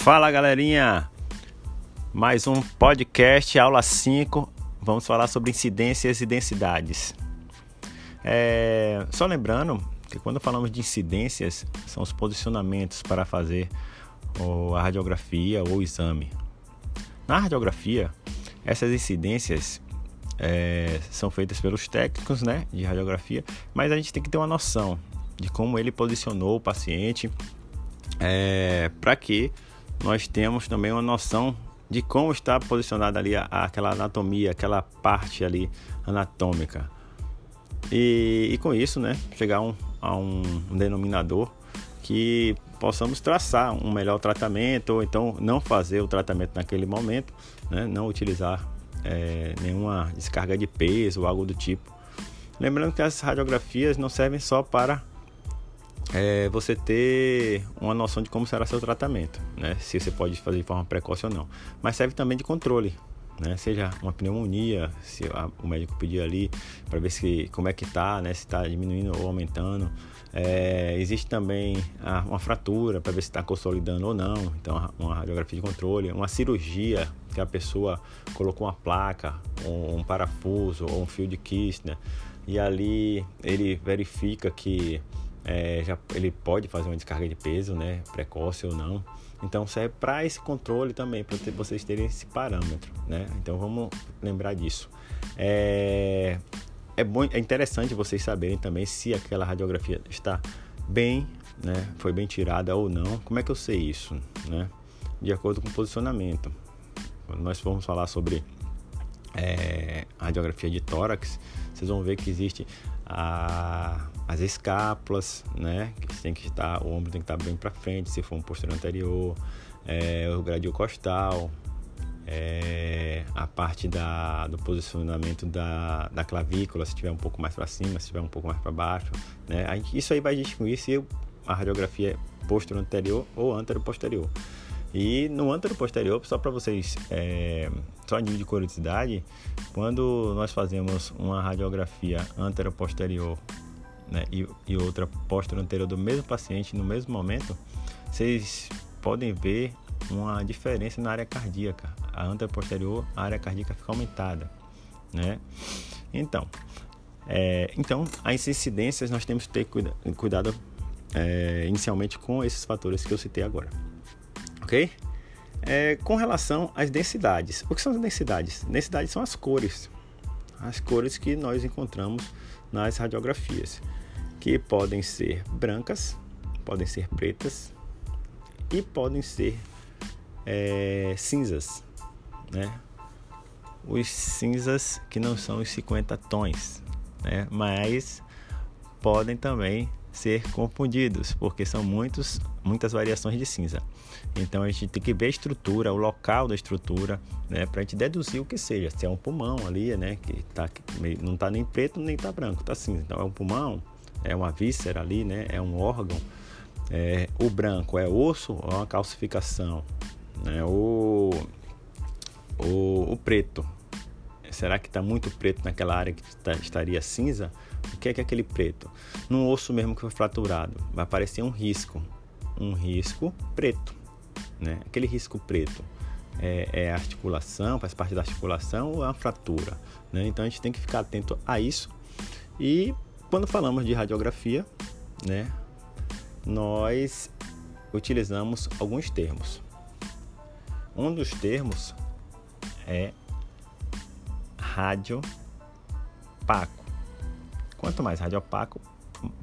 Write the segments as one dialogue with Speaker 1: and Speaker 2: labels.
Speaker 1: Fala galerinha, mais um podcast, aula 5. Vamos falar sobre incidências e densidades. É, só lembrando que quando falamos de incidências, são os posicionamentos para fazer a radiografia ou o exame. Na radiografia, essas incidências é, são feitas pelos técnicos né, de radiografia, mas a gente tem que ter uma noção de como ele posicionou o paciente é, para que nós temos também uma noção de como está posicionada ali a, aquela anatomia, aquela parte ali anatômica. E, e com isso, né, chegar a um, um denominador que possamos traçar um melhor tratamento ou então não fazer o tratamento naquele momento, né, não utilizar é, nenhuma descarga de peso ou algo do tipo. Lembrando que as radiografias não servem só para é você ter uma noção de como será seu tratamento, né? Se você pode fazer de forma precoce ou não. Mas serve também de controle, né? Seja uma pneumonia, se a, o médico pedir ali para ver se como é que tá, né? Se está diminuindo ou aumentando. É, existe também a, uma fratura para ver se está consolidando ou não. Então, uma radiografia de controle, uma cirurgia que a pessoa colocou uma placa, um, um parafuso ou um fio de Kistner e ali ele verifica que é, já, ele pode fazer uma descarga de peso, né, precoce ou não. Então serve para esse controle também, para vocês terem esse parâmetro, né? Então vamos lembrar disso. É, é, bom, é interessante vocês saberem também se aquela radiografia está bem, né? Foi bem tirada ou não. Como é que eu sei isso, né? De acordo com o posicionamento. Quando nós formos falar sobre é, radiografia de tórax, vocês vão ver que existe a, as escápulas, né? Que tem que estar, o ombro tem que estar bem para frente, se for um posterior anterior, é, o gradil costal, é, a parte da, do posicionamento da, da clavícula, se tiver um pouco mais para cima, se tiver um pouco mais para baixo, né? Isso aí vai distinguir se a radiografia é posterior anterior ou antero posterior. E no antero posterior, só para vocês, é, só de curiosidade, quando nós fazemos uma radiografia antero posterior né, e, e outra posterior do mesmo paciente no mesmo momento, vocês podem ver uma diferença na área cardíaca. A antero posterior, a área cardíaca fica aumentada, né? Então, é, então as incidências nós temos que ter cuida, cuidado é, inicialmente com esses fatores que eu citei agora ok? É, com relação às densidades. O que são as densidades? Densidades são as cores. As cores que nós encontramos nas radiografias, que podem ser brancas, podem ser pretas e podem ser é, cinzas, né? Os cinzas que não são os 50 tons, né? Mas podem também ser confundidos, porque são muitos, muitas variações de cinza. Então a gente tem que ver a estrutura, o local da estrutura, né, para a gente deduzir o que seja. Se é um pulmão ali, né, que tá, não está nem preto nem está branco, está cinza. Então é um pulmão, é uma víscera ali, né, é um órgão. É, o branco é osso ou é uma calcificação, né, o, o, o preto. Será que está muito preto naquela área que tá, estaria cinza? O que é, que é aquele preto? No osso mesmo que foi fraturado, vai aparecer um risco, um risco preto, né? Aquele risco preto é, é articulação, faz parte da articulação ou é uma fratura, né? Então a gente tem que ficar atento a isso. E quando falamos de radiografia, né? Nós utilizamos alguns termos. Um dos termos é radiopaco Quanto mais radiopaco,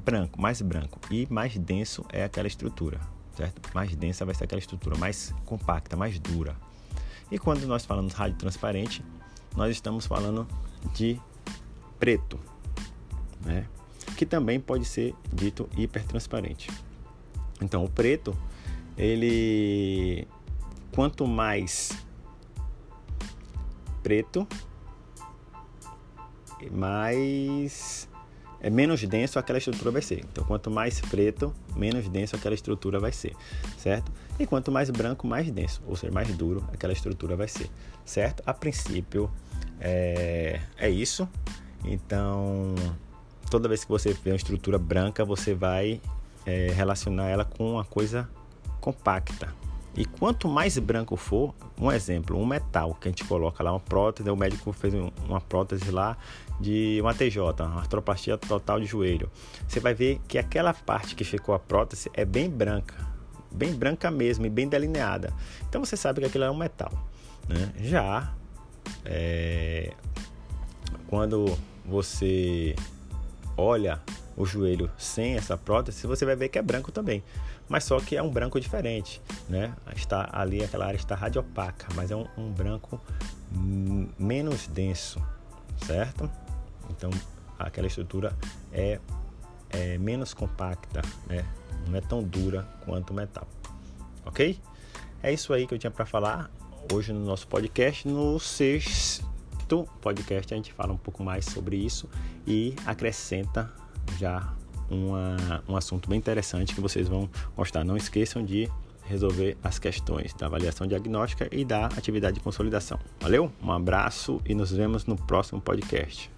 Speaker 1: branco, mais branco e mais denso é aquela estrutura, certo? Mais densa vai ser aquela estrutura, mais compacta, mais dura. E quando nós falamos rádio transparente, nós estamos falando de preto, né? Que também pode ser dito hipertransparente. Então, o preto, ele quanto mais preto, mais é menos denso aquela estrutura vai ser. Então, quanto mais preto, menos denso aquela estrutura vai ser, certo? E quanto mais branco, mais denso, ou seja, mais duro aquela estrutura vai ser, certo? A princípio, é, é isso. Então, toda vez que você vê uma estrutura branca, você vai é, relacionar ela com uma coisa compacta E quanto mais branco for, um exemplo, um metal que a gente coloca lá, uma prótese, o médico fez uma prótese lá de uma TJ, uma artroplastia total de joelho. Você vai ver que aquela parte que ficou a prótese é bem branca, bem branca mesmo e bem delineada. Então você sabe que aquilo é um metal. Né? Já é, quando você olha o joelho sem essa prótese, você vai ver que é branco também. Mas só que é um branco diferente, né? Está ali, aquela área está radiopaca, mas é um, um branco menos denso, certo? Então, aquela estrutura é, é menos compacta, né? Não é tão dura quanto o metal, ok? É isso aí que eu tinha para falar hoje no nosso podcast. No sexto podcast a gente fala um pouco mais sobre isso e acrescenta já uma, um assunto bem interessante que vocês vão gostar. Não esqueçam de resolver as questões da avaliação diagnóstica e da atividade de consolidação. Valeu? Um abraço e nos vemos no próximo podcast.